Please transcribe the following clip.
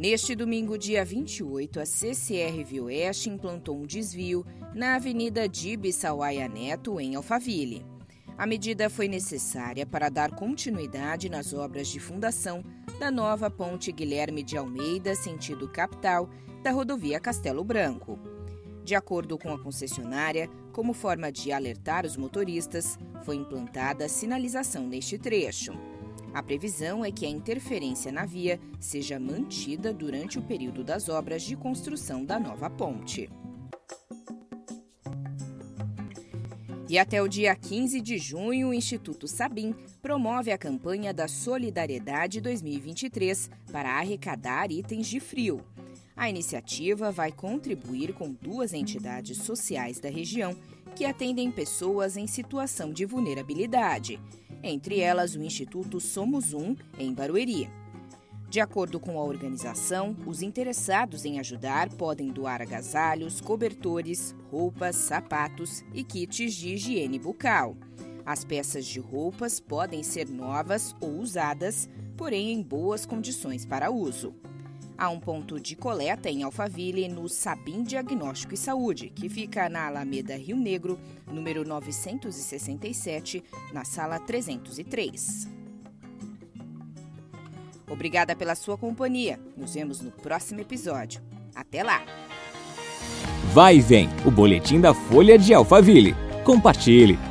Neste domingo, dia 28, a CCR Vioeste implantou um desvio na Avenida Dibe Sawaia Neto, em Alphaville. A medida foi necessária para dar continuidade nas obras de fundação da nova ponte Guilherme de Almeida, sentido capital, da rodovia Castelo Branco. De acordo com a concessionária, como forma de alertar os motoristas, foi implantada sinalização neste trecho. A previsão é que a interferência na via seja mantida durante o período das obras de construção da nova ponte. E até o dia 15 de junho, o Instituto Sabim promove a campanha da Solidariedade 2023 para arrecadar itens de frio. A iniciativa vai contribuir com duas entidades sociais da região que atendem pessoas em situação de vulnerabilidade entre elas o Instituto Somos Um, em Barueri. De acordo com a organização, os interessados em ajudar podem doar agasalhos, cobertores, roupas, sapatos e kits de higiene bucal. As peças de roupas podem ser novas ou usadas, porém em boas condições para uso. Há um ponto de coleta em Alphaville, no Sabim Diagnóstico e Saúde, que fica na Alameda Rio Negro, número 967, na sala 303. Obrigada pela sua companhia. Nos vemos no próximo episódio. Até lá! Vai e vem, o boletim da Folha de Alphaville. Compartilhe!